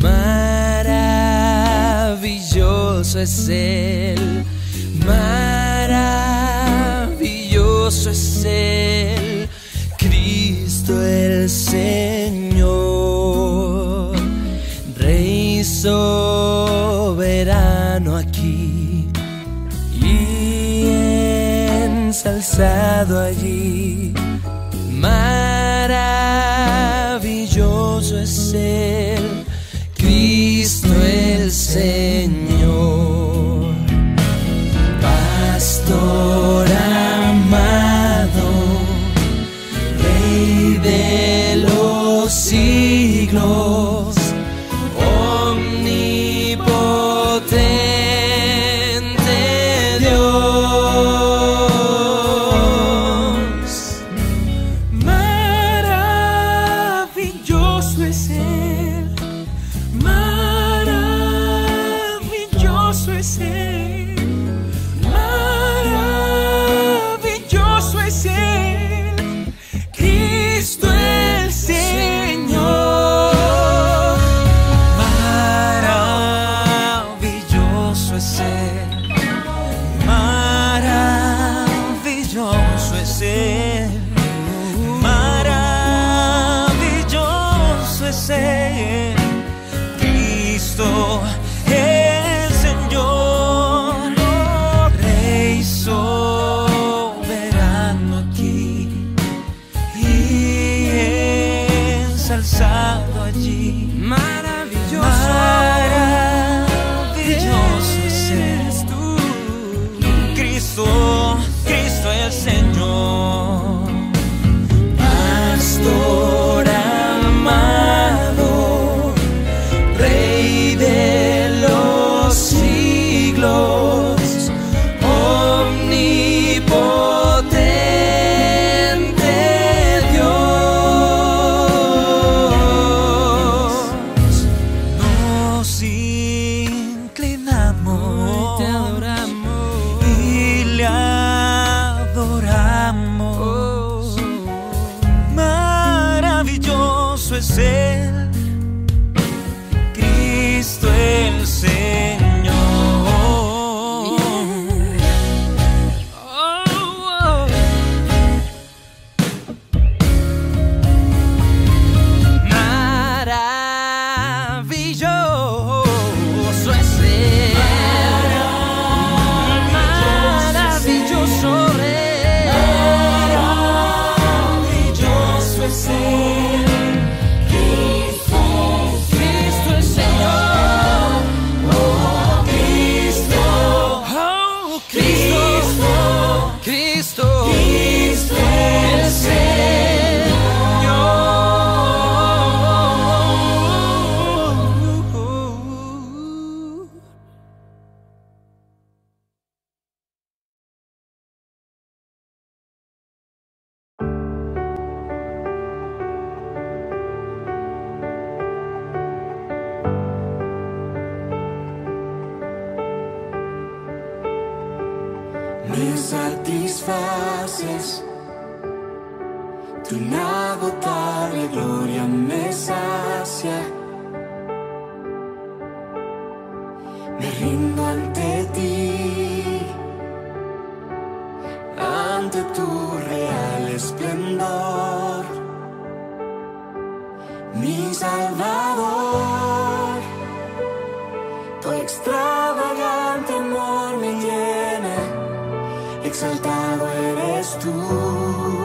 Maravilloso es Él, exaltado eres tú.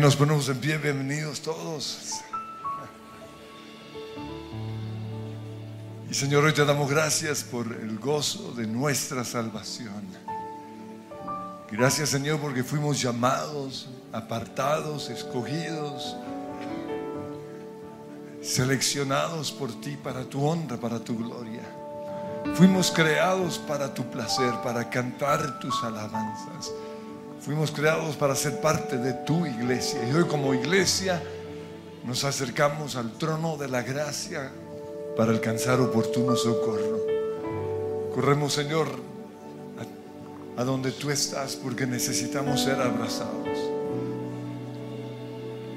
Nos ponemos en pie. Bienvenidos todos. Y Señor, hoy te damos gracias por el gozo de nuestra salvación. Gracias Señor porque fuimos llamados, apartados, escogidos, seleccionados por ti para tu honra, para tu gloria. Fuimos creados para tu placer, para cantar tus alabanzas. Fuimos creados para ser parte de tu iglesia. Y hoy como iglesia nos acercamos al trono de la gracia para alcanzar oportuno socorro. Corremos, Señor, a, donde tú estás porque necesitamos ser abrazados.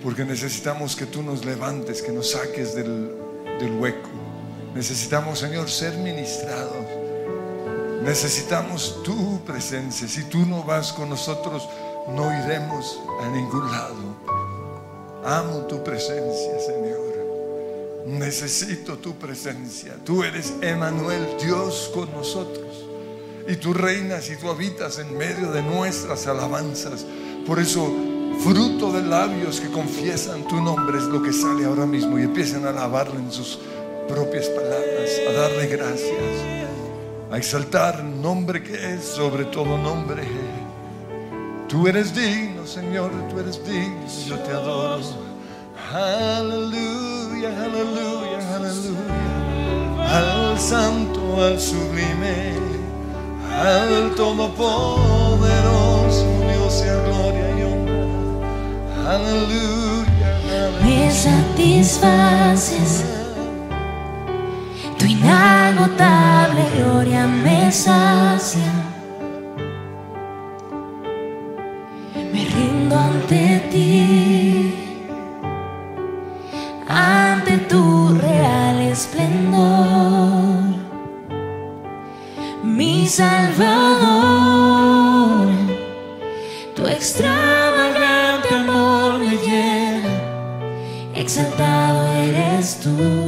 Porque necesitamos que tú nos levantes, que nos saques del, del hueco. Necesitamos, Señor, ser ministrados. Necesitamos tu presencia. Si tú no vas con nosotros, no iremos a ningún lado. Amo tu presencia, Señor. Necesito tu presencia. Tú eres Emanuel, Dios con nosotros. Y tú reinas y tú habitas en medio de nuestras alabanzas. Por eso, fruto de labios que confiesan tu nombre es lo que sale ahora mismo y empiezan a alabarle en sus propias palabras, a darle gracias a exaltar el nombre que es sobre todo nombre. Tú eres digno, Señor, tú eres digno, yo te adoro. Aleluya, aleluya, aleluya. Al santo, al sublime, al todopoderoso, Dios sea gloria y honra. Aleluya, Me satisfaces. Tu inagotable gloria me sacia. Me rindo ante ti, ante tu real esplendor, mi Salvador. Tu extravagante amor me llena, exaltado eres tú.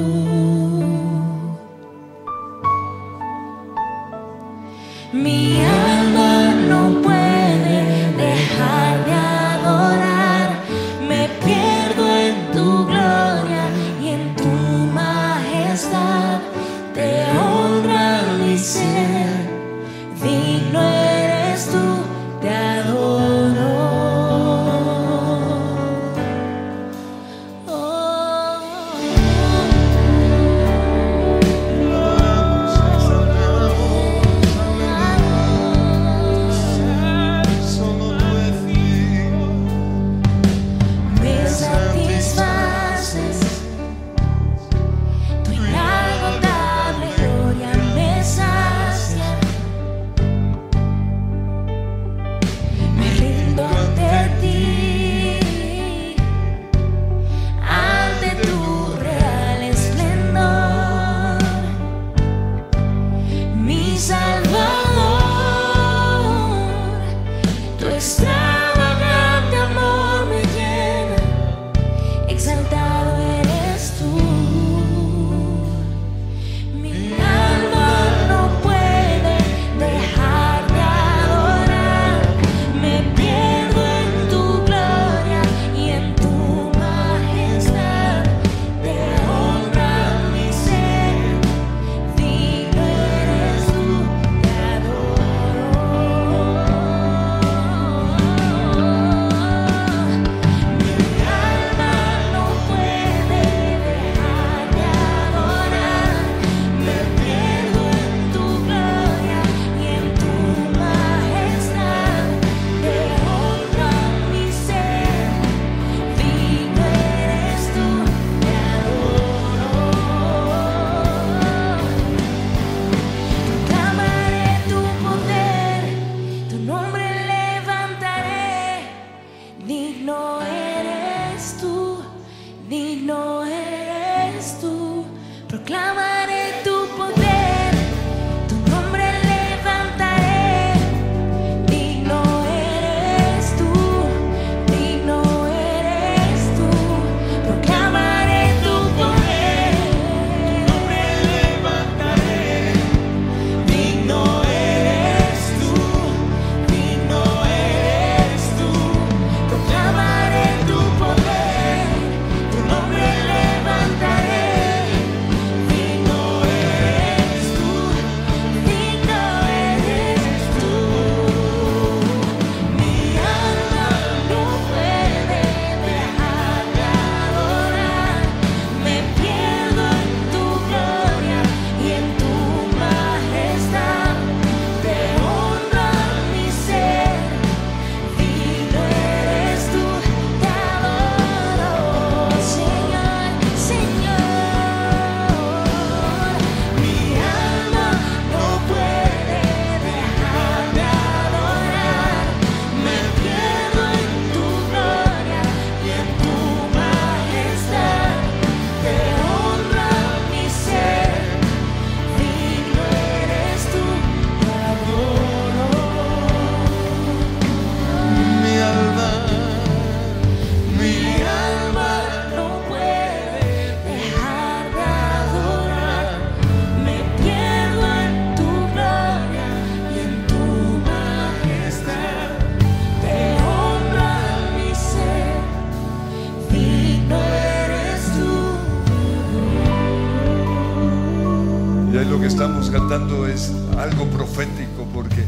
Cantando es algo profético porque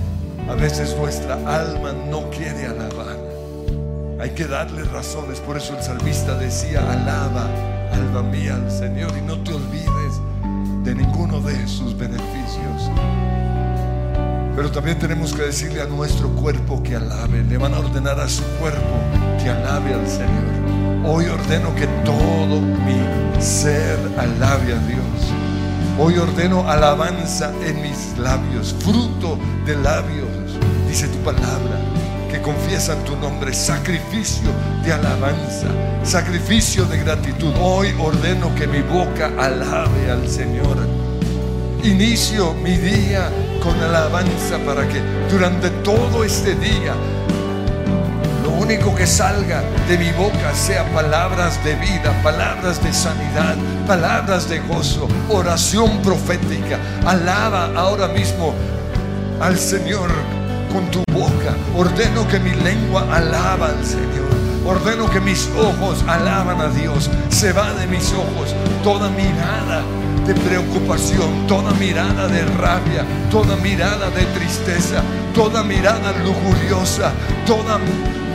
a veces nuestra alma no quiere alabar. Hay que darle razones, por eso el salmista decía, alaba, alma mía al Señor y no te olvides de ninguno de sus beneficios. Pero también tenemos que decirle a nuestro cuerpo que alabe. Le van a ordenar a su cuerpo que alabe al Señor. Hoy ordeno que todo mi ser alabe a Dios. Hoy ordeno alabanza en mis labios, fruto de labios, dice tu palabra, que confiesan tu nombre, sacrificio de alabanza, sacrificio de gratitud. Hoy ordeno que mi boca alabe al Señor. Inicio mi día con alabanza para que durante todo este día que salga de mi boca sea palabras de vida, palabras de sanidad, palabras de gozo, oración profética. Alaba ahora mismo al Señor con tu boca. Ordeno que mi lengua alaba al Señor. Ordeno que mis ojos alaban a Dios. Se va de mis ojos toda mirada de preocupación, toda mirada de rabia, toda mirada de tristeza, toda mirada lujuriosa, toda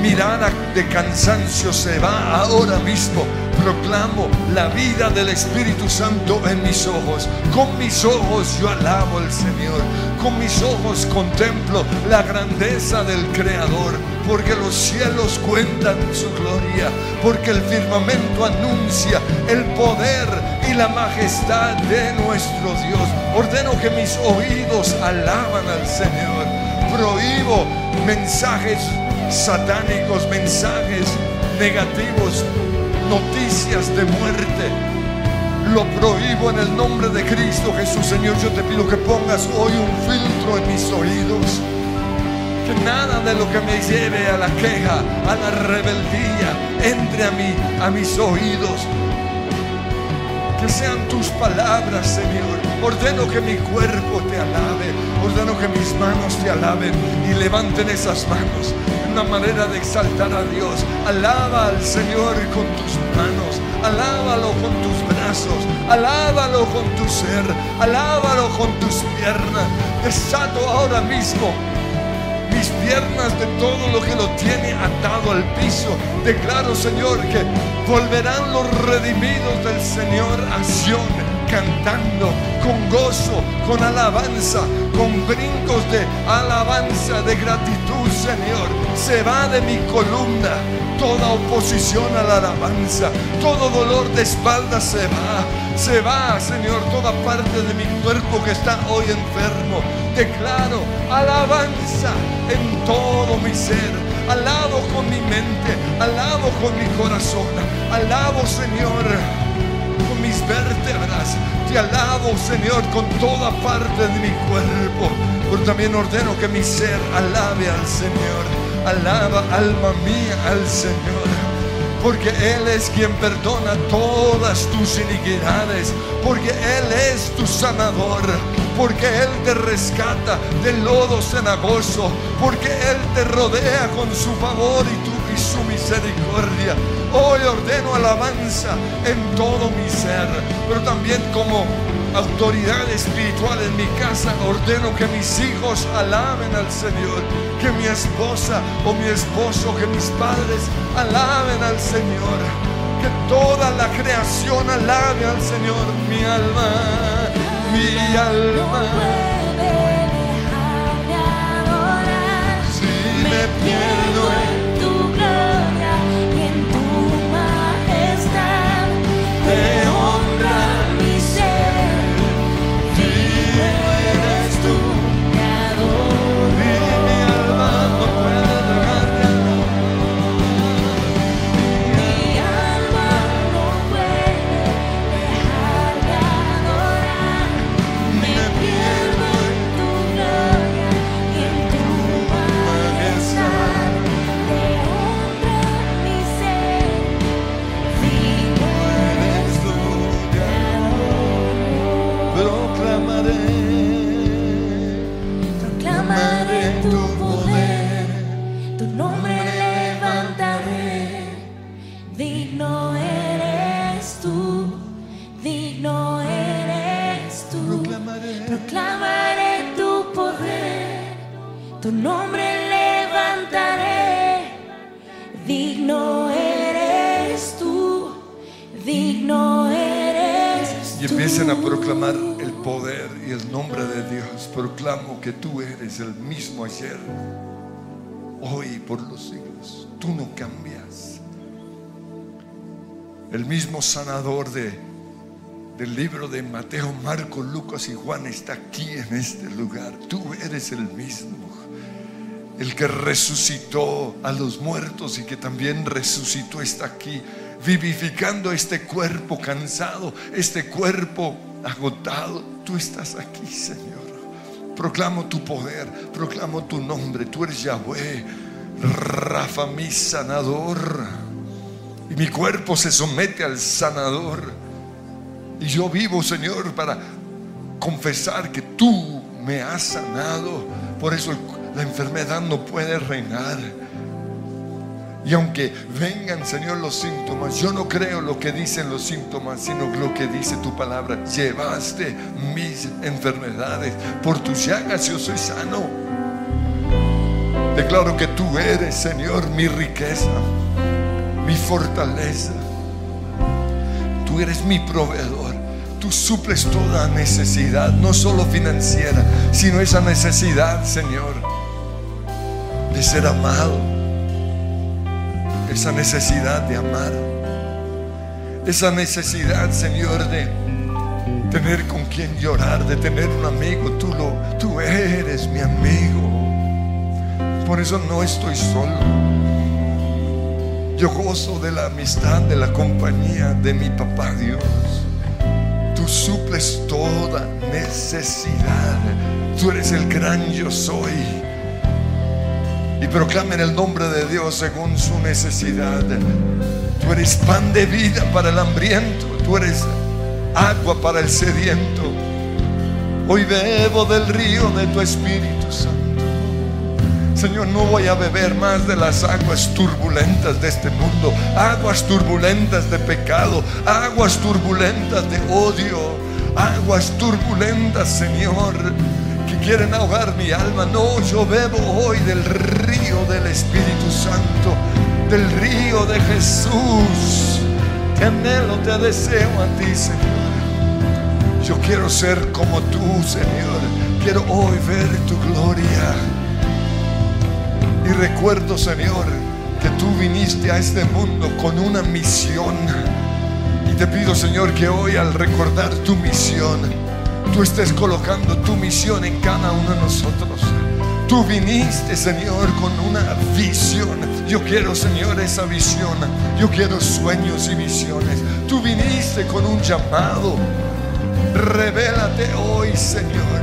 mirada de cansancio se va ahora mismo. Proclamo la vida del Espíritu Santo en mis ojos. Con mis ojos yo alabo al Señor. Con mis ojos contemplo la grandeza del Creador. Porque los cielos cuentan su gloria. Porque el firmamento anuncia el poder y la majestad de nuestro Dios. Ordeno que mis oídos alaban al Señor. Prohíbo mensajes satánicos, mensajes negativos, noticias de muerte. Lo prohíbo en el nombre de Cristo Jesús, Señor. Yo te pido que pongas hoy un filtro en mis oídos. Que nada de lo que me lleve a la queja, a la rebeldía, entre a mí, a mis oídos. Que sean tus palabras, Señor. Ordeno que mi cuerpo te alabe. Ordeno que mis manos te alaben y levanten esas manos. Una manera de exaltar a Dios. Alaba al Señor con tus manos. Alábalo con tus brazos. Alábalo con tu ser. Alábalo con tus piernas. Desato ahora mismo mis piernas de todo lo que lo tiene atado al piso. Declaro, Señor, que volverán los redimidos del Señor a cantando con gozo, con alabanza, con brincos de alabanza, de gratitud, Señor. Se va de mi columna toda oposición a la alabanza, todo dolor de espalda se va. Se va, Señor, toda parte de mi cuerpo que está hoy enfermo. Declaro alabanza en todo mi ser. Alabo con mi mente, alabo con mi corazón. Alabo, Señor, con mis vértebras. Te alabo, Señor, con toda parte de mi cuerpo. Pero también ordeno que mi ser alabe al Señor. Alaba, alma mía, al Señor porque Él es quien perdona todas tus iniquidades, porque Él es tu sanador, porque Él te rescata del lodo cenagoso, porque Él te rodea con su favor y, tu, y su misericordia. Hoy ordeno alabanza en todo mi ser, pero también como autoridad espiritual en mi casa, ordeno que mis hijos alaben al Señor, que mi esposa o mi esposo, que mis padres alaben al Señor, que toda la creación alabe al Señor, mi alma, mi alma. Si me pierdo en nombre levantaré, digno eres tú, digno eres tú. Y empiezan a proclamar el poder y el nombre de Dios. Proclamo que tú eres el mismo ayer, hoy por los siglos. Tú no cambias. El mismo sanador de, del libro de Mateo, Marcos, Lucas y Juan está aquí en este lugar. Tú eres el mismo el que resucitó a los muertos y que también resucitó está aquí, vivificando este cuerpo cansado, este cuerpo agotado. Tú estás aquí, Señor. Proclamo tu poder, proclamo tu nombre. Tú eres Yahweh, Rafa, mi sanador. Y mi cuerpo se somete al sanador. Y yo vivo, Señor, para confesar que tú me has sanado. Por eso el- la enfermedad no puede reinar. Y aunque vengan, Señor, los síntomas, yo no creo lo que dicen los síntomas, sino lo que dice tu palabra. Llevaste mis enfermedades. Por tus llagas yo soy sano. Declaro que tú eres, Señor, mi riqueza, mi fortaleza. Tú eres mi proveedor. Tú suples toda necesidad, no solo financiera, sino esa necesidad, Señor, de ser amado. Esa necesidad de amar. Esa necesidad, Señor, de tener con quien llorar, de tener un amigo. Tú, lo, tú eres mi amigo. Por eso no estoy solo. Yo gozo de la amistad, de la compañía de mi papá Dios. Tú suples toda necesidad. Tú eres el gran yo soy. Y proclamen el nombre de Dios según su necesidad. Tú eres pan de vida para el hambriento. Tú eres agua para el sediento. Hoy bebo del río de tu Espíritu Santo. Señor, no voy a beber más de las aguas turbulentas de este mundo, aguas turbulentas de pecado, aguas turbulentas de odio, aguas turbulentas, Señor, que quieren ahogar mi alma. No, yo bebo hoy del río del Espíritu Santo, del río de Jesús. Te anhelo, te deseo a ti, Señor. Yo quiero ser como tú, Señor. Quiero hoy ver tu gloria. Y recuerdo, Señor, que tú viniste a este mundo con una misión. Y te pido, Señor, que hoy al recordar tu misión, tú estés colocando tu misión en cada uno de nosotros. Tú viniste, Señor, con una visión. Yo quiero, Señor, esa visión. Yo quiero sueños y visiones. Tú viniste con un llamado. Revélate hoy, Señor,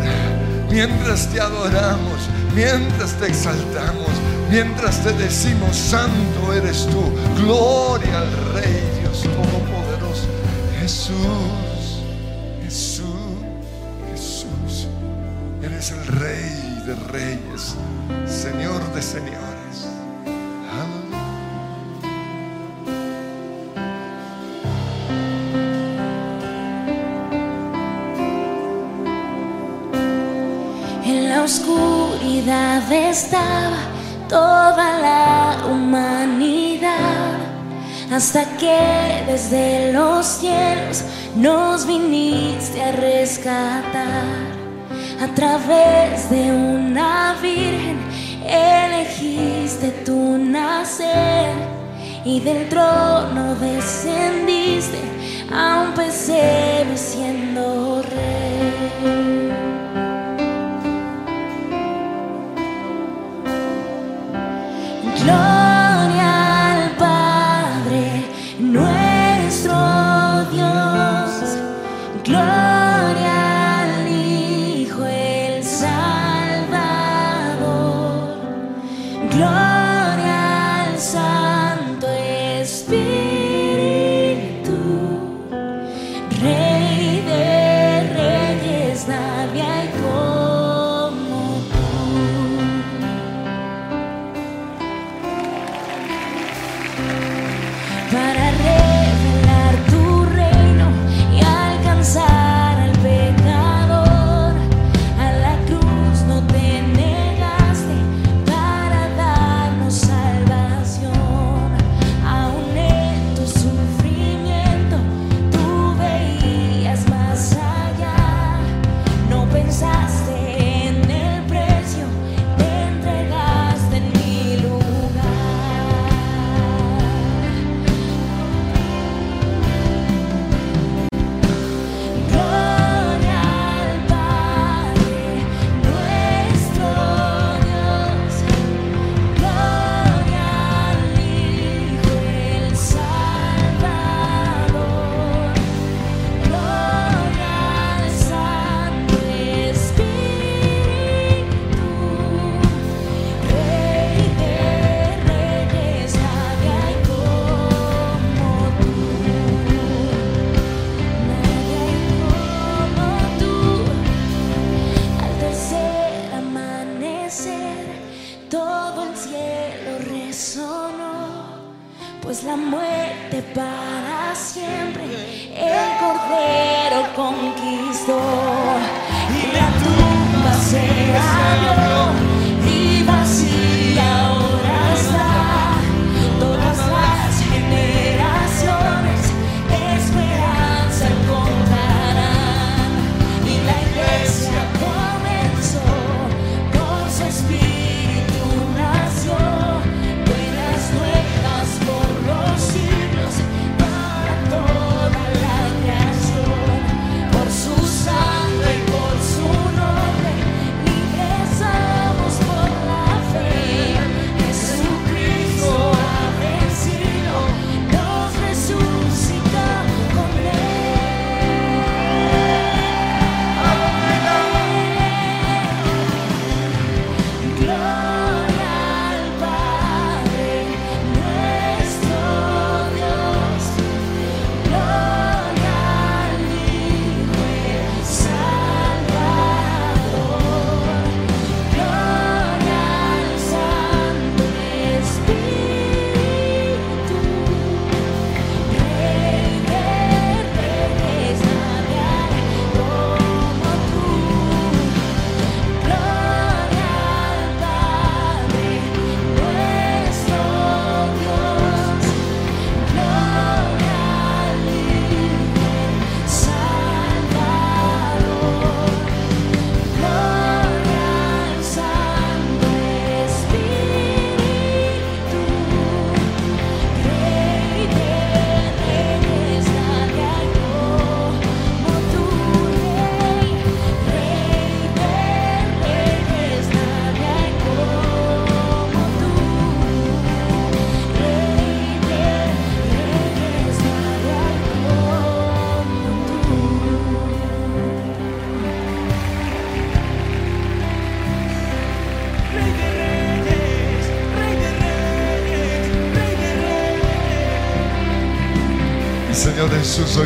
mientras te adoramos, mientras te exaltamos, mientras te decimos, Santo eres tú, gloria al Rey Dios Todopoderoso, Jesús, Reyes, Señor de Señores. En la oscuridad estaba toda la humanidad, hasta que desde los cielos nos viniste a rescatar. A través de una virgen elegiste tu nacer y del trono descendiste a un pesebre siendo rey.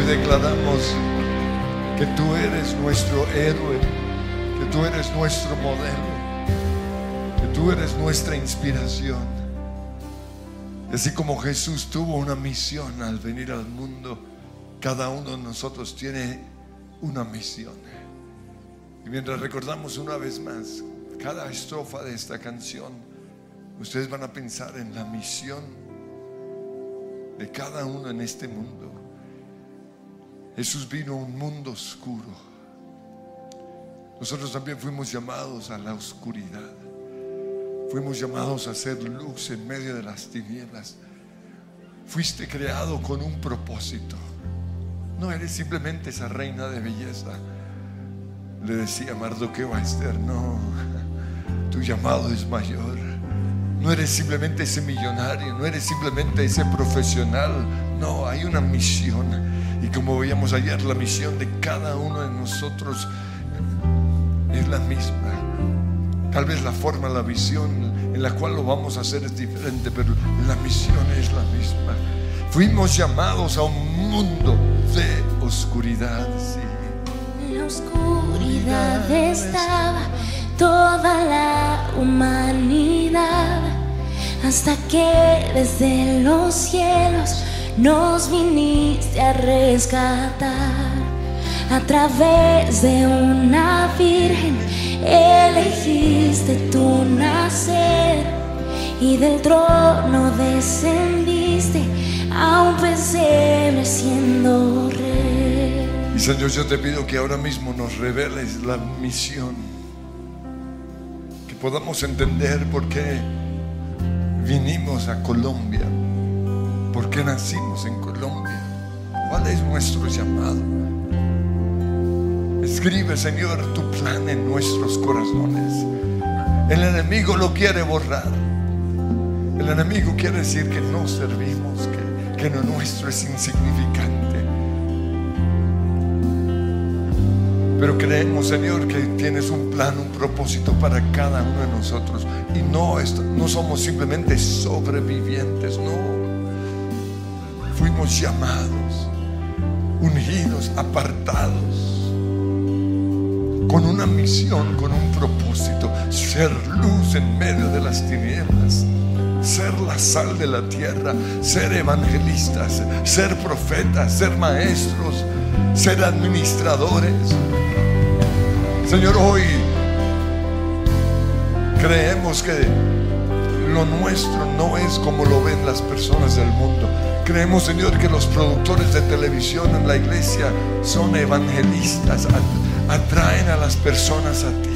Declaramos que tú eres nuestro héroe, que tú eres nuestro modelo, que tú eres nuestra inspiración. Así como Jesús tuvo una misión al venir al mundo, cada uno de nosotros tiene una misión. Y mientras recordamos una vez más cada estrofa de esta canción, ustedes van a pensar en la misión de cada uno en este mundo. Jesús vino a un mundo oscuro. Nosotros también fuimos llamados a la oscuridad. Fuimos llamados a hacer luz en medio de las tinieblas. Fuiste creado con un propósito. No eres simplemente esa reina de belleza. Le decía Mardoqueo a Esther, no, tu llamado es mayor. No eres simplemente ese millonario, no eres simplemente ese profesional. No, hay una misión. Y como veíamos ayer, la misión de cada uno de nosotros es la misma. Tal vez la forma, la visión en la cual lo vamos a hacer es diferente, pero la misión es la misma. Fuimos llamados a un mundo de oscuridad. sí. La oscuridad estaba toda la humanidad, hasta que desde los cielos nos viniste a rescatar. A través de una virgen elegiste tu nacer y del trono descendiste a un pesebre siendo rey. Y Señor, yo te pido que ahora mismo nos reveles la misión. Que podamos entender por qué vinimos a Colombia. ¿Por qué nacimos en Colombia? ¿Cuál es nuestro llamado? Escribe, Señor, tu plan en nuestros corazones. El enemigo lo quiere borrar. El enemigo quiere decir que no servimos, que, que lo nuestro es insignificante. Pero creemos, Señor, que tienes un plan, un propósito para cada uno de nosotros. Y no, no somos simplemente sobrevivientes, no. Fuimos llamados, ungidos, apartados, con una misión, con un propósito, ser luz en medio de las tinieblas, ser la sal de la tierra, ser evangelistas, ser profetas, ser maestros, ser administradores. Señor, hoy creemos que lo nuestro no es como lo ven las personas del mundo. Creemos, Señor, que los productores de televisión en la iglesia son evangelistas, at- atraen a las personas a ti.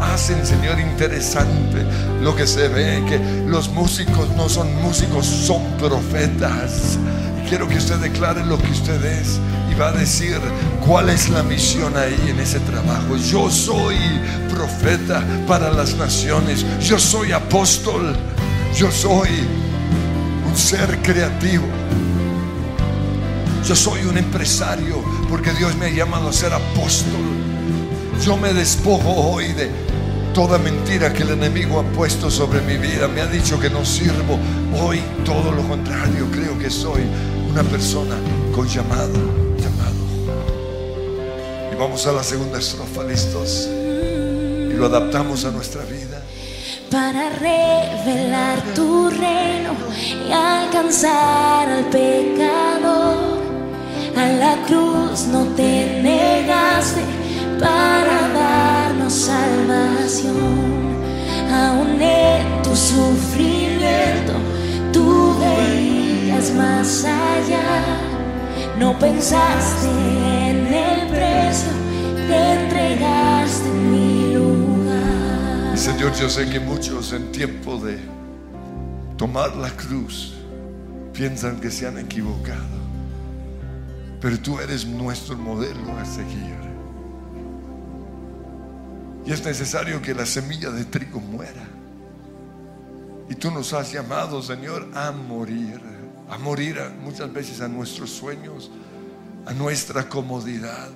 Hacen, Señor, interesante lo que se ve, que los músicos no son músicos, son profetas. Quiero que usted declare lo que usted es y va a decir cuál es la misión ahí en ese trabajo. Yo soy profeta para las naciones, yo soy apóstol, yo soy un ser creativo. Yo soy un empresario porque Dios me ha llamado a ser apóstol. Yo me despojo hoy de toda mentira que el enemigo ha puesto sobre mi vida. Me ha dicho que no sirvo. Hoy todo lo contrario. Creo que soy una persona con llamado, llamado. Y vamos a la segunda estrofa, listos. Y lo adaptamos a nuestra vida. para revelar tu reino y alcanzar al pecador. A la cruz no te negaste para darnos salvación. Aún en tu sufrimiento tú veías más allá. No pensaste en el precio que entregaste en mi lugar. Señor, yo sé que muchos en tiempo de tomar la cruz piensan que se han equivocado. Pero tú eres nuestro modelo a seguir. Y es necesario que la semilla de trigo muera. Y tú nos has llamado, Señor, a morir. A morir muchas veces a nuestros sueños, a nuestra comodidad.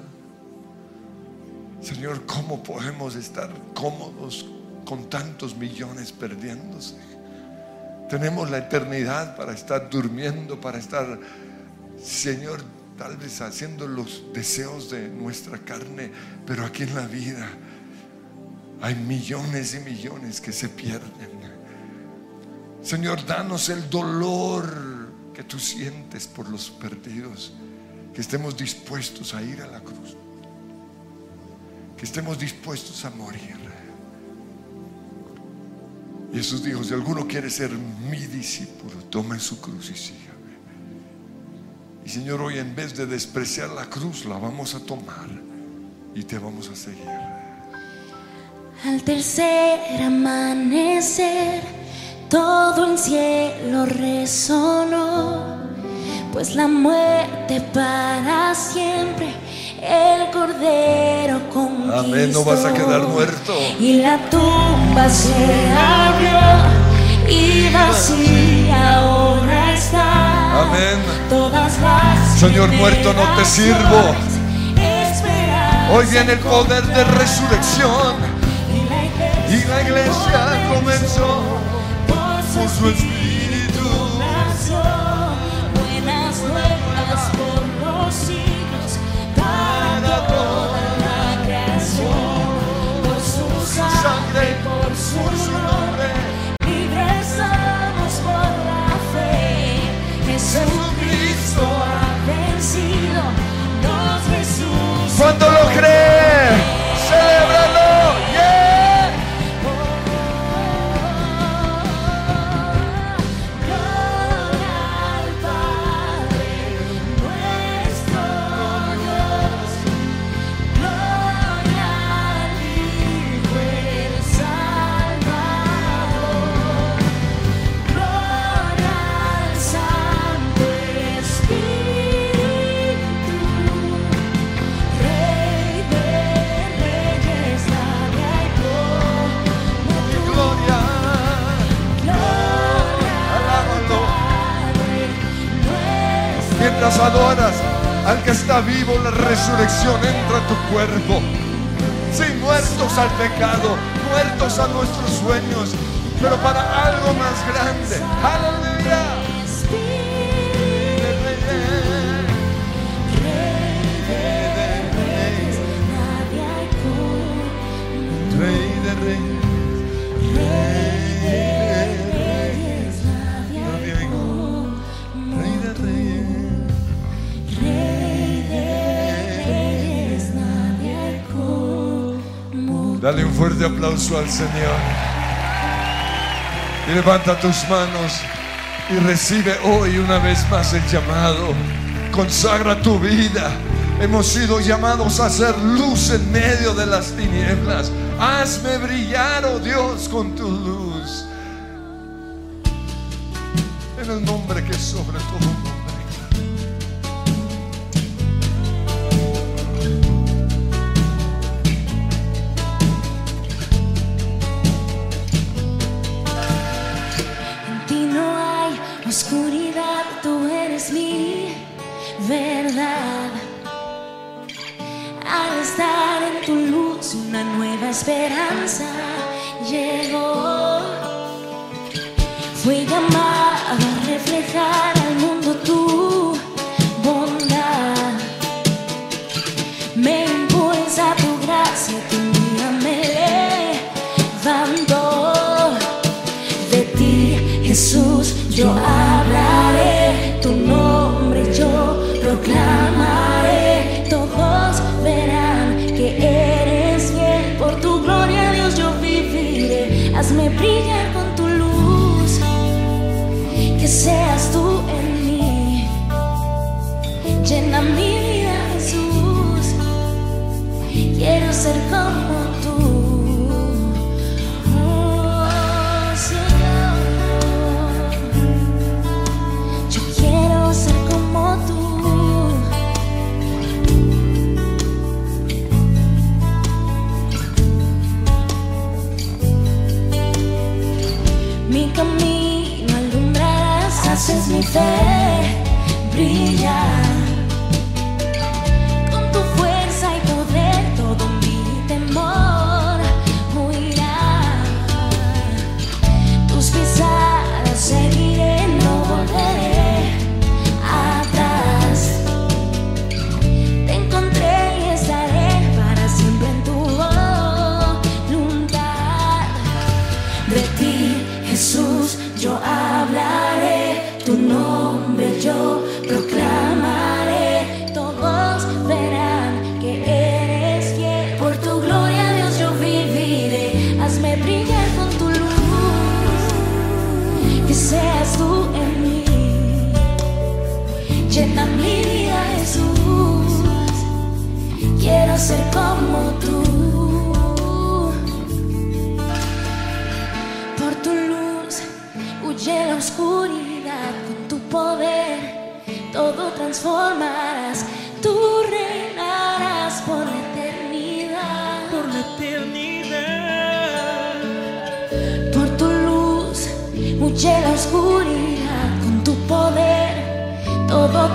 Señor, ¿cómo podemos estar cómodos con tantos millones perdiéndose? Tenemos la eternidad para estar durmiendo, para estar, Señor, tal vez haciendo los deseos de nuestra carne, pero aquí en la vida hay millones y millones que se pierden. Señor, danos el dolor que tú sientes por los perdidos, que estemos dispuestos a ir a la cruz que estemos dispuestos a morir. Jesús dijo, si alguno quiere ser mi discípulo, tome su cruz y sígame. Y Señor, hoy en vez de despreciar la cruz, la vamos a tomar y te vamos a seguir. Al tercer amanecer, todo el cielo resonó, pues la muerte para siempre el cordero conquistó. Amén, no vas a quedar muerto. Y la tumba se abrió y vacía ahora está. Amén. Señor, muerto, no te sirvo. Hoy viene el poder de resurrección y la iglesia comenzó por su espíritu. Cuerpo. Sí, muertos al pecado, muertos a nuestros aplauso al Señor. Y levanta tus manos y recibe hoy una vez más el llamado. Consagra tu vida. Hemos sido llamados a hacer luz en medio de las tinieblas. Hazme brillar, oh Dios, con tu luz. 就爱。anything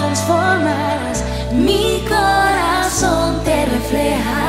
transformas, mi corazón te refleja.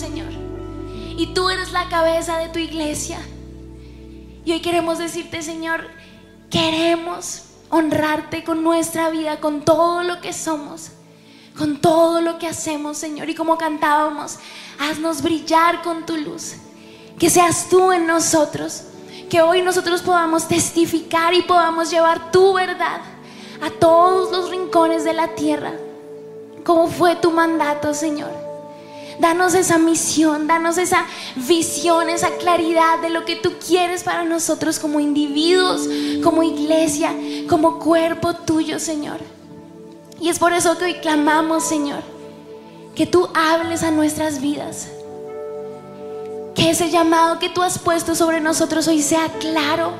Señor. Y tú eres la cabeza de tu iglesia. Y hoy queremos decirte, Señor, queremos honrarte con nuestra vida, con todo lo que somos, con todo lo que hacemos, Señor. Y como cantábamos, haznos brillar con tu luz. Que seas tú en nosotros. Que hoy nosotros podamos testificar y podamos llevar tu verdad a todos los rincones de la tierra. Como fue tu mandato, Señor. Danos esa misión, danos esa visión, esa claridad de lo que tú quieres para nosotros como individuos, como iglesia, como cuerpo tuyo, Señor. Y es por eso que hoy clamamos, Señor, que tú hables a nuestras vidas. Que ese llamado que tú has puesto sobre nosotros hoy sea claro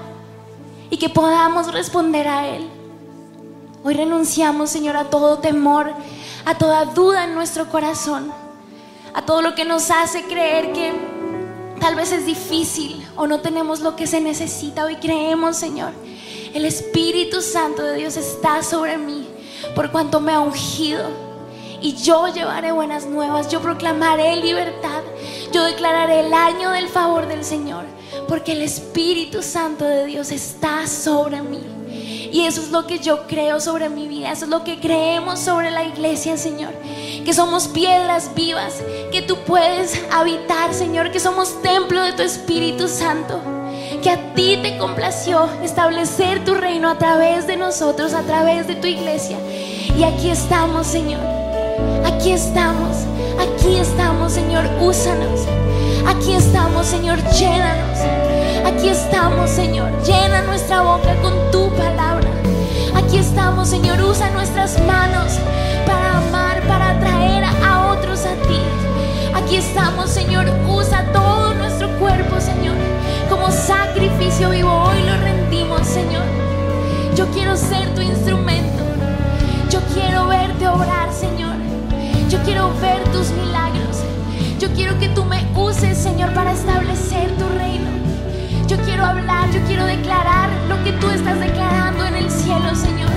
y que podamos responder a él. Hoy renunciamos, Señor, a todo temor, a toda duda en nuestro corazón a todo lo que nos hace creer que tal vez es difícil o no tenemos lo que se necesita. Hoy creemos, Señor, el Espíritu Santo de Dios está sobre mí por cuanto me ha ungido. Y yo llevaré buenas nuevas, yo proclamaré libertad, yo declararé el año del favor del Señor, porque el Espíritu Santo de Dios está sobre mí. Y eso es lo que yo creo sobre mi vida, eso es lo que creemos sobre la iglesia, Señor. Que somos piedras vivas, que tú puedes habitar, Señor, que somos templo de tu Espíritu Santo. Que a ti te complació establecer tu reino a través de nosotros, a través de tu iglesia. Y aquí estamos, Señor. Aquí estamos, aquí estamos, Señor. Úsanos. Aquí estamos, Señor. Llénanos. Aquí estamos, Señor. Llena nuestra boca con tu palabra. Aquí estamos, Señor. Usa nuestras manos para amar, para atraer a otros a ti. Aquí estamos, Señor. Usa todo nuestro cuerpo, Señor, como sacrificio vivo. Hoy lo rendimos, Señor. Yo quiero ser tu instrumento. Yo quiero verte obrar, Señor. Yo quiero ver tus milagros. Quiero que tú me uses, Señor, para establecer tu reino. Yo quiero hablar, yo quiero declarar lo que tú estás declarando en el cielo, Señor.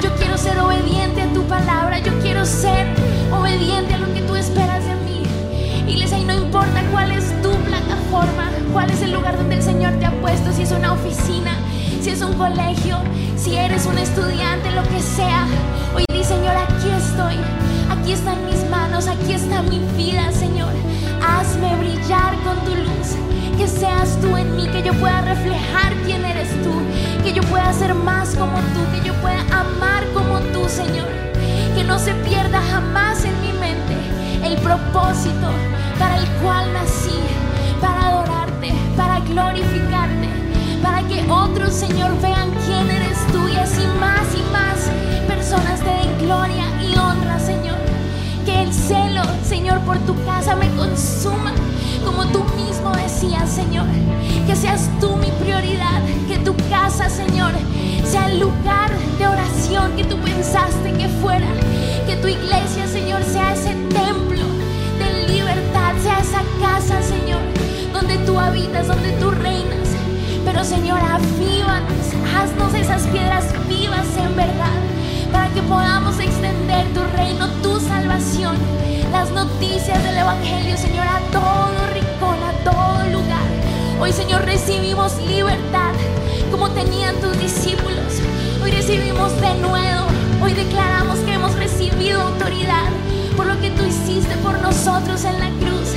Yo quiero ser obediente a tu palabra, yo quiero ser obediente a lo que tú esperas de mí. Iglesia, y no importa cuál es tu plataforma, cuál es el lugar donde el Señor te ha puesto, si es una oficina, si es un colegio, si eres un estudiante, lo que sea. Hoy jamás en mi mente el propósito para el cual nací, para adorarte, para glorificarte, para que otros, Señor, vean quién eres tú y así más y más personas te den gloria y honra, Señor. Que el celo, Señor, por tu casa me consuma como tú mismo decías, Señor. Que seas tú mi prioridad, que tu casa, Señor, sea el lugar de oración que tú pensaste que fuera. Que tu iglesia, Señor, sea ese templo de libertad, sea esa casa, Señor, donde tú habitas, donde tú reinas. Pero, Señor, avívanos, haznos esas piedras vivas en verdad, para que podamos extender tu reino, tu salvación, las noticias del Evangelio, Señor, a todo a todo lugar. Hoy, Señor, recibimos libertad como tenían tus discípulos. Hoy recibimos de nuevo. Hoy declaramos que hemos recibido autoridad por lo que tú hiciste por nosotros en la cruz.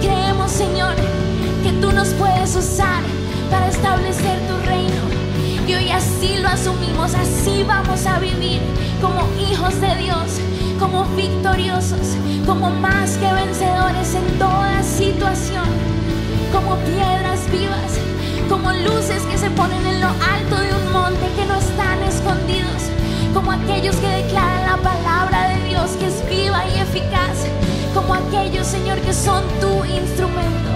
Creemos, Señor, que tú nos puedes usar para establecer tu reino. Y hoy así lo asumimos, así vamos a vivir como hijos de Dios como victoriosos, como más que vencedores en toda situación, como piedras vivas, como luces que se ponen en lo alto de un monte que no están escondidos, como aquellos que declaran la palabra de Dios que es viva y eficaz, como aquellos, Señor, que son tu instrumento.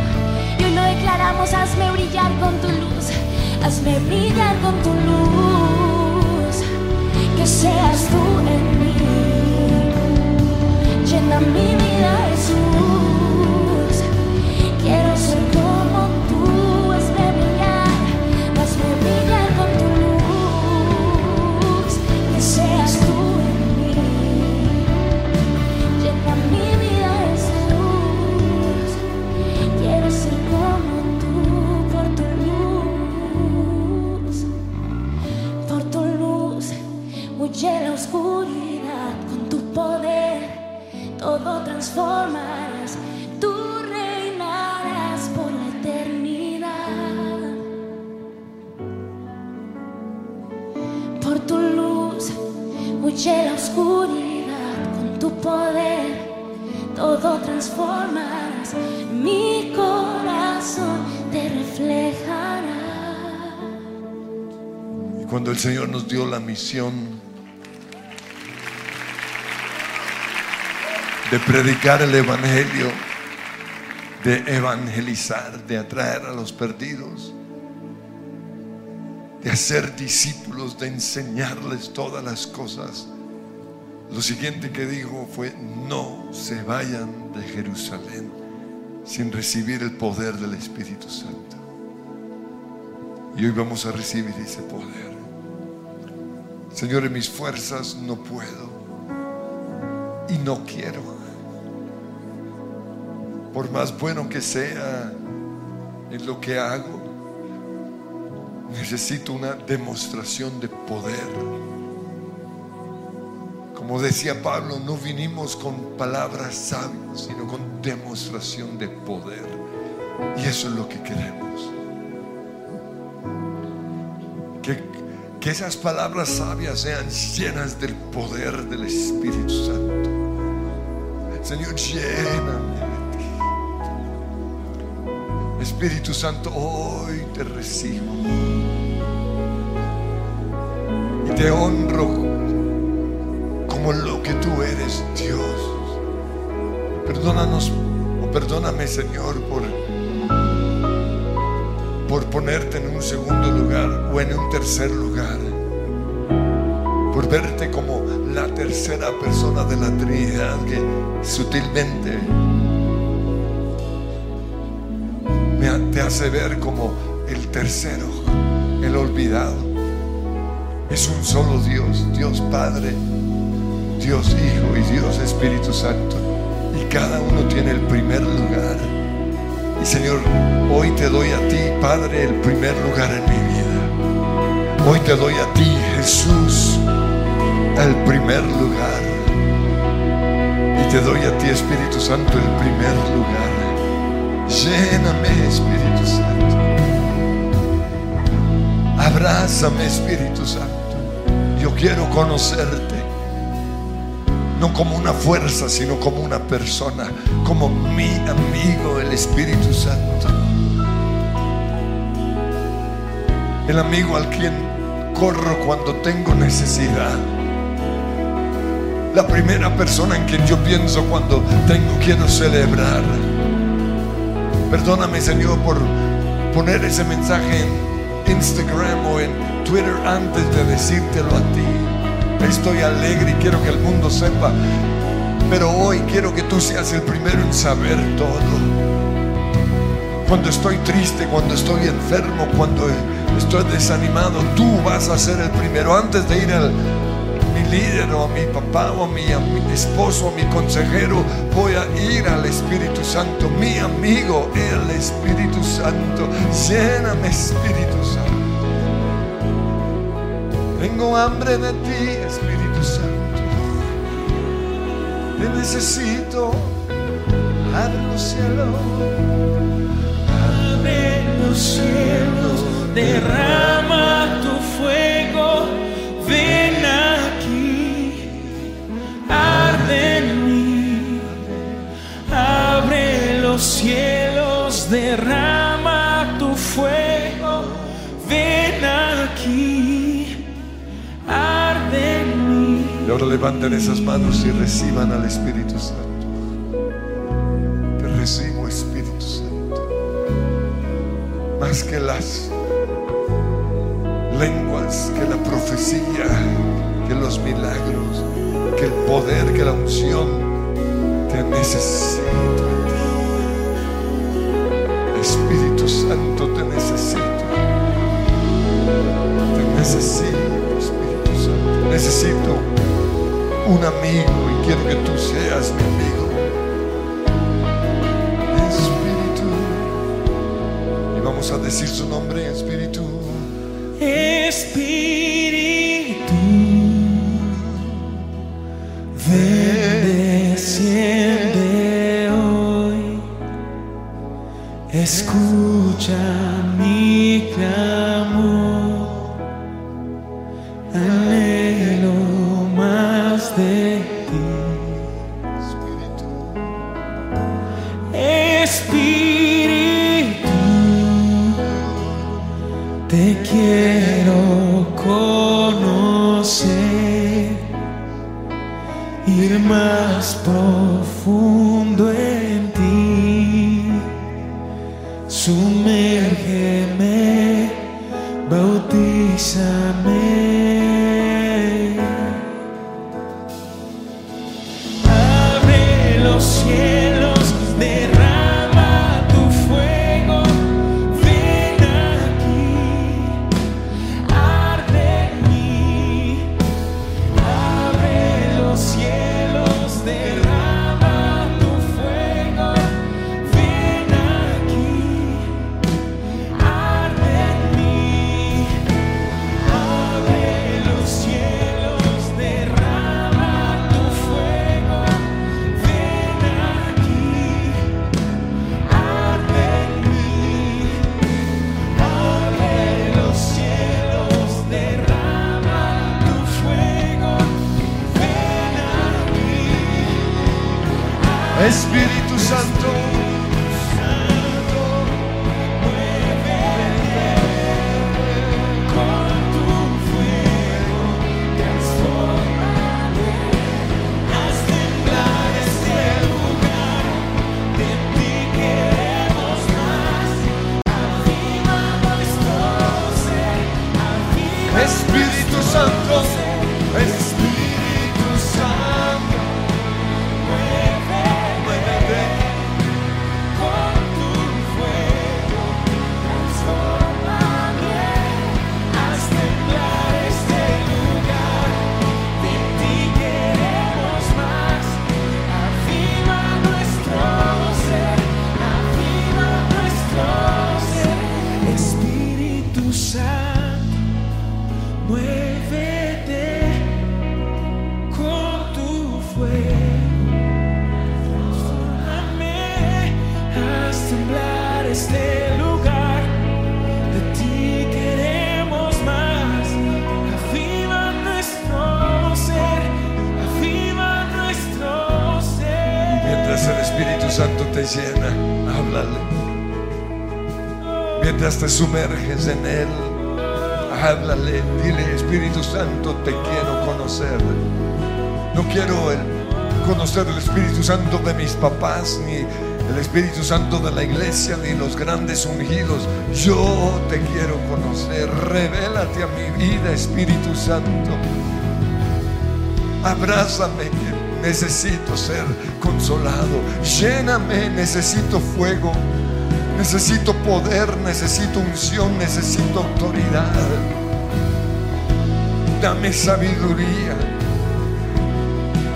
Y hoy lo declaramos, hazme brillar con tu luz, hazme brillar con tu luz, que seas tú en mí llena mi vida Jesús. Misión de predicar el Evangelio, de evangelizar, de atraer a los perdidos, de hacer discípulos, de enseñarles todas las cosas. Lo siguiente que dijo fue, no se vayan de Jerusalén sin recibir el poder del Espíritu Santo. Y hoy vamos a recibir ese poder. Señor, en mis fuerzas no puedo y no quiero. Por más bueno que sea en lo que hago, necesito una demostración de poder. Como decía Pablo, no vinimos con palabras sabias, sino con demostración de poder. Y eso es lo que queremos. Que, que esas palabras sabias sean llenas del poder del Espíritu Santo. Señor, lléname de ti. Espíritu Santo, hoy te recibo. Y te honro como lo que tú eres, Dios. Perdónanos, o perdóname, Señor, por, por ponerte en un segundo lugar o en un tercer lugar. Por verte como la tercera persona de la Trinidad que sutilmente me te hace ver como el tercero, el olvidado. Es un solo Dios, Dios Padre, Dios Hijo y Dios Espíritu Santo. Y cada uno tiene el primer lugar. Y Señor, hoy te doy a ti, Padre, el primer lugar en mi vida. Hoy te doy a ti, Jesús, el primer lugar. Y te doy a ti, Espíritu Santo, el primer lugar. Lléname, Espíritu Santo. Abrázame, Espíritu Santo. Yo quiero conocerte. No como una fuerza, sino como una persona, como mi amigo, el Espíritu Santo. El amigo al quien corro cuando tengo necesidad. La primera persona en quien yo pienso cuando tengo quiero celebrar. Perdóname, Señor, por poner ese mensaje en Instagram o en Twitter antes de decírtelo a ti. Estoy alegre y quiero que el mundo sepa. Pero hoy quiero que tú seas el primero en saber todo. Cuando estoy triste, cuando estoy enfermo, cuando estoy desanimado, tú vas a ser el primero antes de ir al mi líder o a mi papá o a mi, a esposo o mi consejero, voy a ir al Espíritu Santo, mi amigo, el Espíritu Santo. Lléname, Espíritu Santo. Tengo hambre de ti, Espíritu Santo. Te necesito. Abre los cielos. Abre los cielos, derrama tu fuego, ven aquí, arde en mí. Abre los cielos, derrama tu fuego, ahora levanten esas manos y reciban al Espíritu Santo. Te recibo, Espíritu Santo. Más que las lenguas, que la profecía, que los milagros, que el poder, que la unción. Te necesito. Espíritu Santo, te necesito. Te necesito, Espíritu Santo. Necesito un amigo y quiero que tú seas mi amigo. Espíritu. Y vamos a decir su nombre, Espíritu. Espíritu, ven, desciende hoy, escucha mi clamor, papás, ni el Espíritu Santo de la iglesia, ni los grandes ungidos. Yo te quiero conocer. Revélate a mi vida, Espíritu Santo. Abrázame, necesito ser consolado. Lléname, necesito fuego. Necesito poder, necesito unción, necesito autoridad. Dame sabiduría.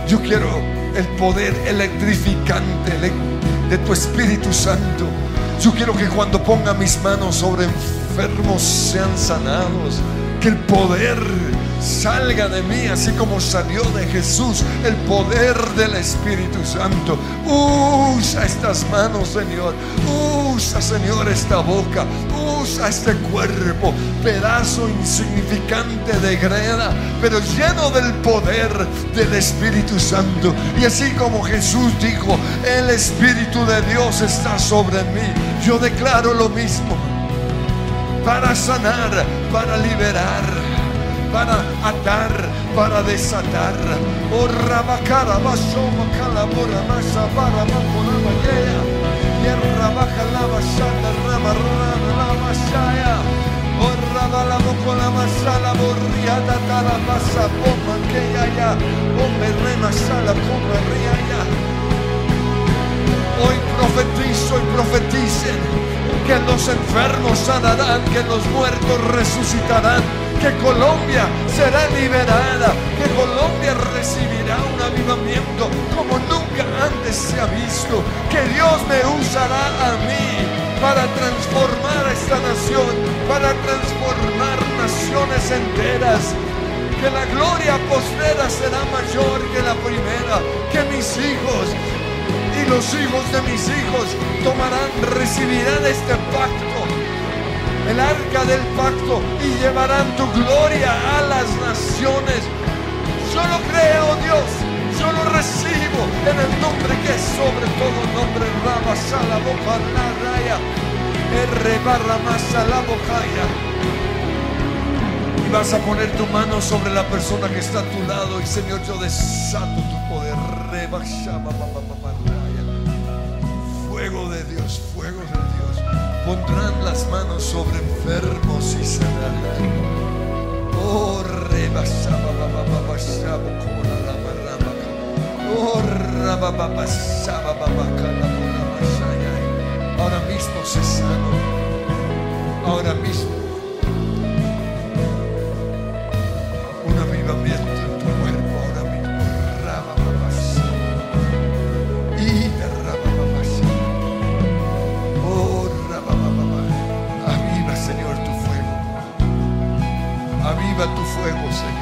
Yo quiero el poder electrificante ele- de tu Espíritu Santo. Yo quiero que cuando ponga mis manos sobre enfermos sean sanados. Que el poder salga de mí, así como salió de Jesús el poder del Espíritu Santo. Usa estas manos, Señor. Usa, Señor, esta boca. Usa este cuerpo, pedazo insignificante de greda, pero lleno del poder del Espíritu Santo. Y así como Jesús dijo, el Espíritu de Dios está sobre mí, yo declaro lo mismo para sanar, para liberar, para atar, para desatar. Oh, baja la basanda, rama, rama, la masaya. Oh, raba la boca, la masa, la borriada, la masa, poma, que ya, ya. Me rema, sala, poma, ria, ya. Hoy profetizo y profeticen que los enfermos sanarán, que los muertos resucitarán, que Colombia será liberada, que Colombia recibirá un avivamiento como nunca antes se ha visto, que Dios me usará a mí para transformar a esta nación, para transformar naciones enteras, que la gloria postrera será mayor que la primera, que mis hijos y los hijos de mis hijos tomarán, recibirán este pacto, el arca del pacto, y llevarán tu gloria a las naciones. Yo lo creo, Dios, yo lo recibo en el nombre que es sobre todo nombre, Rama Sala Boca la Raya, R barra Masa la Bocaya. Y vas a poner tu mano sobre la persona que está a tu lado. Y Señor, yo desato tu poder. Reba. Fuego de Dios, fuego de Dios. Pondrán las manos sobre enfermos y sanarán. Oh, reba, shama, Ahora mismo se sano. Ahora mismo. Un avivamiento en tu cuerpo ahora mismo. Raba. Y raba, pa, pa, shama. Oh, raba. Aviva, Señor, tu fuego. Aviva tu fuego, Señor.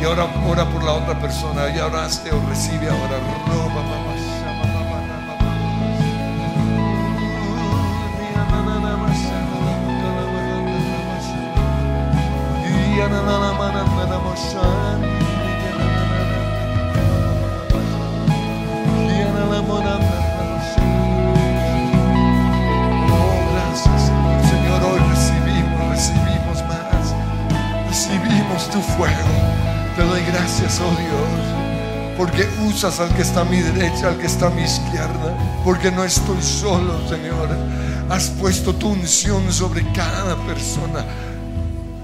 Y ahora ora por la otra persona. Ya oraste o recibe ahora. Roba, shama, pa, oh Dios. Porque usas al que está a mi derecha, al que está a mi izquierda. Porque no estoy solo, Señor. Has puesto tu unción sobre cada persona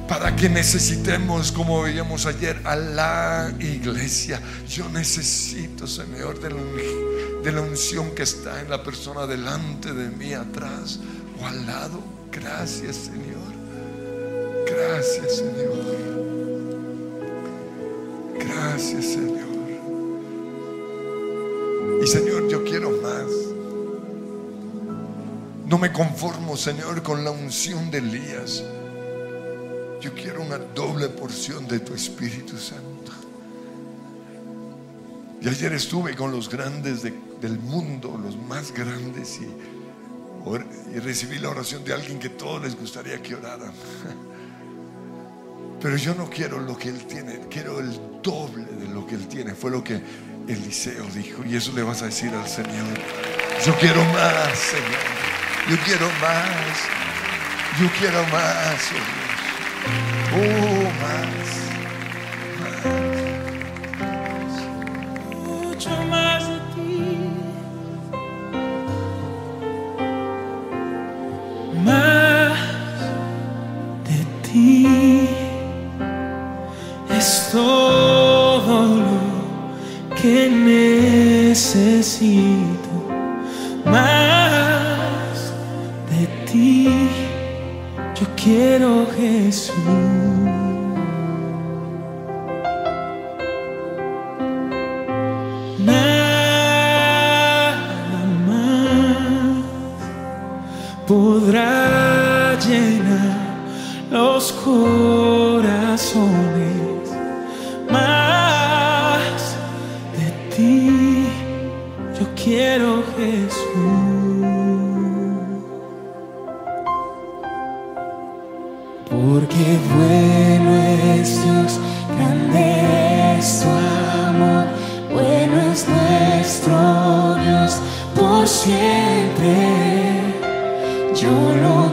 para que necesitemos, como veíamos ayer, a la iglesia. Yo necesito, Señor, de la unción que está en la persona delante de mí, atrás o al lado. Gracias, Señor. Gracias, Señor. Gracias, Señor. Y Señor, yo quiero más. No me conformo, Señor, con la unción de Elías. Yo quiero una doble porción de tu Espíritu Santo. Y ayer estuve con los grandes de- del mundo, los más grandes, y, y recibí la oración de alguien que todos les gustaría que oraran. Pero yo no quiero lo que él tiene, quiero el doble de lo que él tiene. Fue lo que Eliseo dijo. Y eso le vas a decir al Señor. Yo quiero más, Señor. Yo quiero más. Yo quiero más, oh Dios. Oh, más. mucho quiero Jesús. Porque bueno es Dios, Grande es tu amor, bueno es nuestro Dios por siempre. Yo lo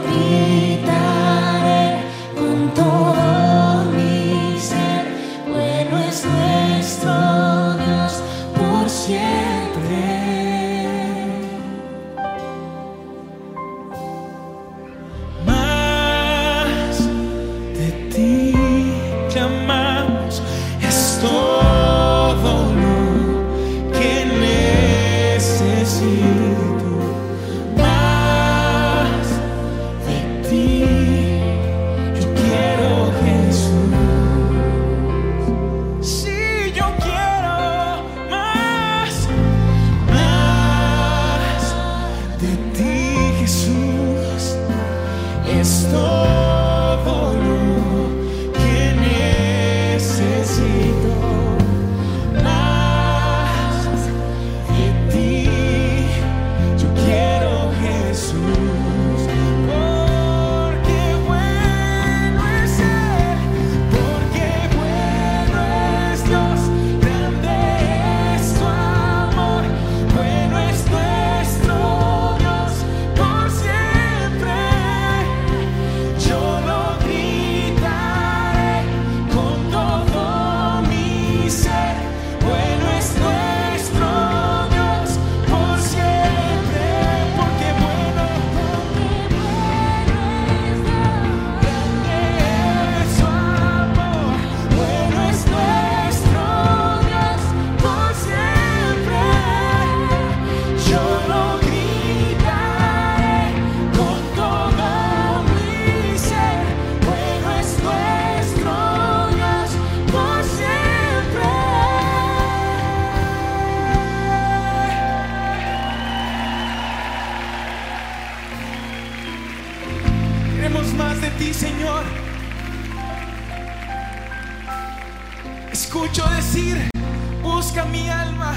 busca mi alma,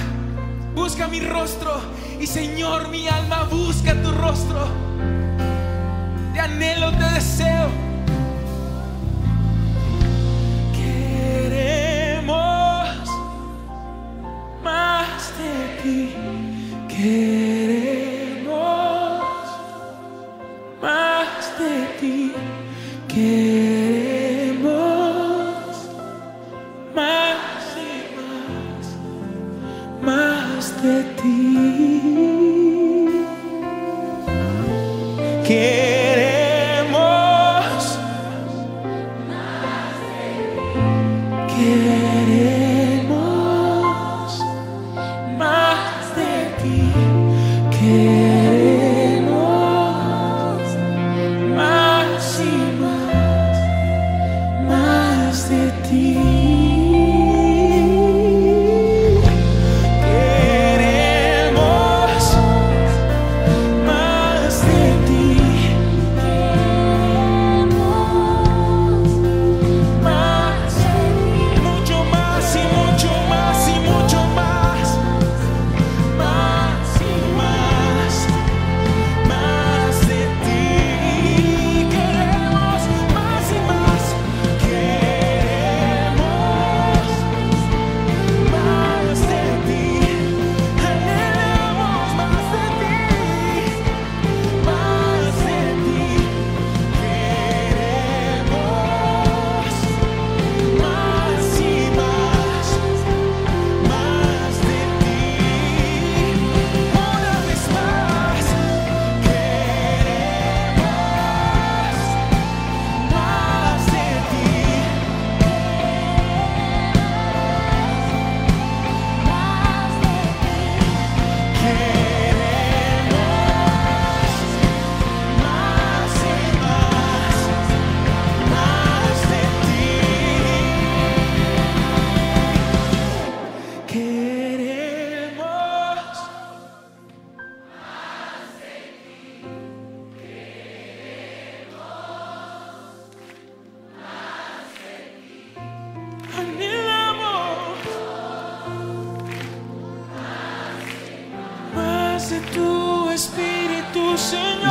busca mi rostro. Y Señor, mi alma busca tu rostro. Te anhelo, te deseo. Queremos más de ti. Queremos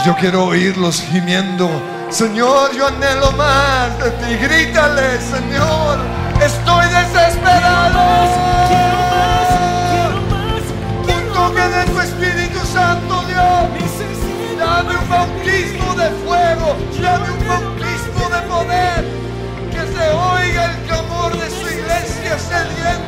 yo quiero oírlos gimiendo. Señor, yo anhelo más de ti. Grítale, Señor. Estoy desesperado. Quiero más, quiero más, quiero toque de tu Espíritu Santo, Dios. Dame un bautismo de fuego. Dame un bautismo de poder. Que se oiga el clamor de su iglesia sedienta,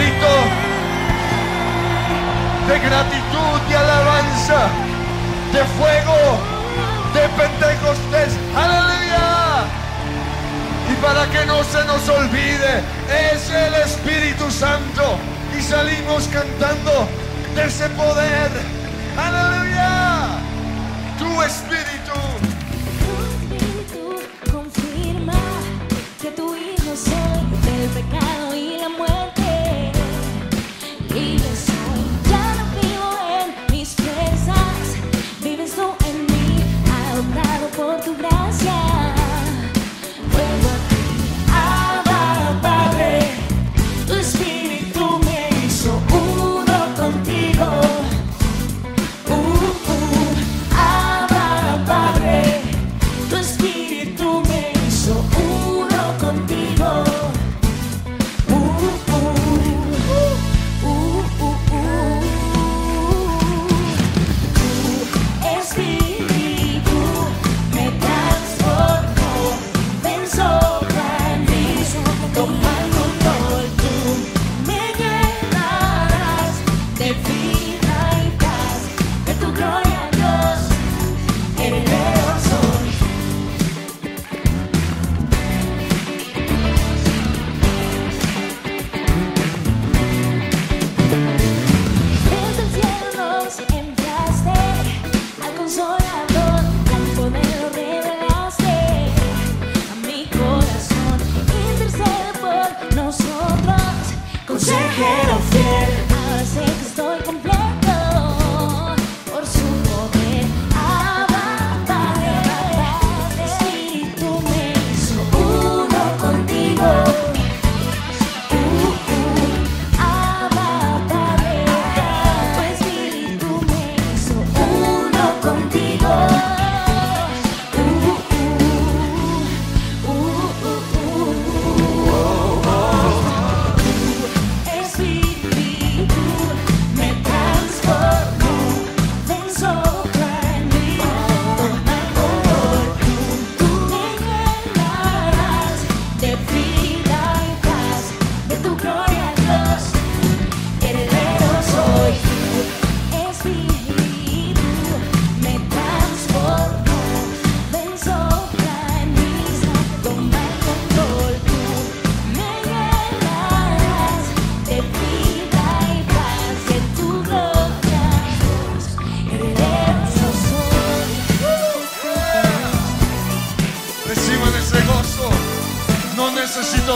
grito de gratitud y alabanza, de fuego, de Pentecostés. Aleluya. Y para que no se nos olvide, es el Espíritu Santo. Y salimos cantando de ese poder.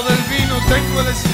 Del vino, tengo el Espíritu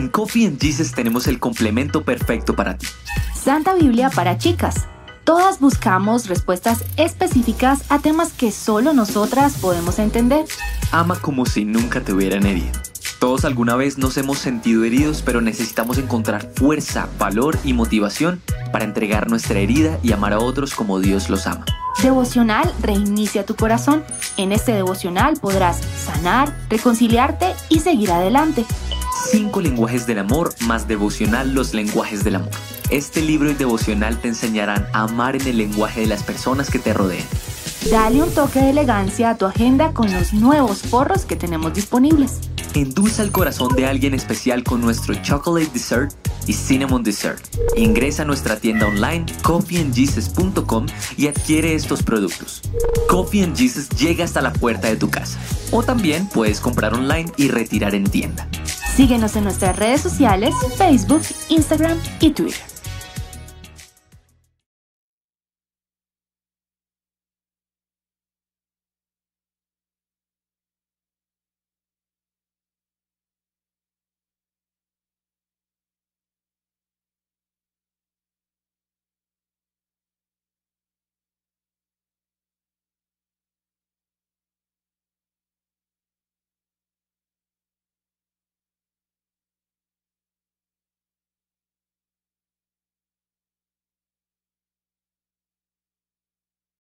En Coffee and Jesus tenemos el complemento perfecto para ti. Santa Biblia para chicas. Todas buscamos respuestas específicas a temas que solo nosotras podemos entender. Ama como si nunca te hubieran herido. Todos alguna vez nos hemos sentido heridos, pero necesitamos encontrar fuerza, valor y motivación para entregar nuestra herida y amar a otros como Dios los ama. Devocional reinicia tu corazón. En este devocional podrás sanar, reconciliarte y seguir adelante. Cinco lenguajes del amor más devocional los lenguajes del amor. Este libro y devocional te enseñarán a amar en el lenguaje de las personas que te rodean. Dale un toque de elegancia a tu agenda con los nuevos forros que tenemos disponibles. Endulza el corazón de alguien especial con nuestro Chocolate Dessert y Cinnamon Dessert. Ingresa a nuestra tienda online coffeeandjesus.com y adquiere estos productos. Coffee and Jesus llega hasta la puerta de tu casa. O también puedes comprar online y retirar en tienda. Síguenos en nuestras redes sociales, Facebook, Instagram y Twitter.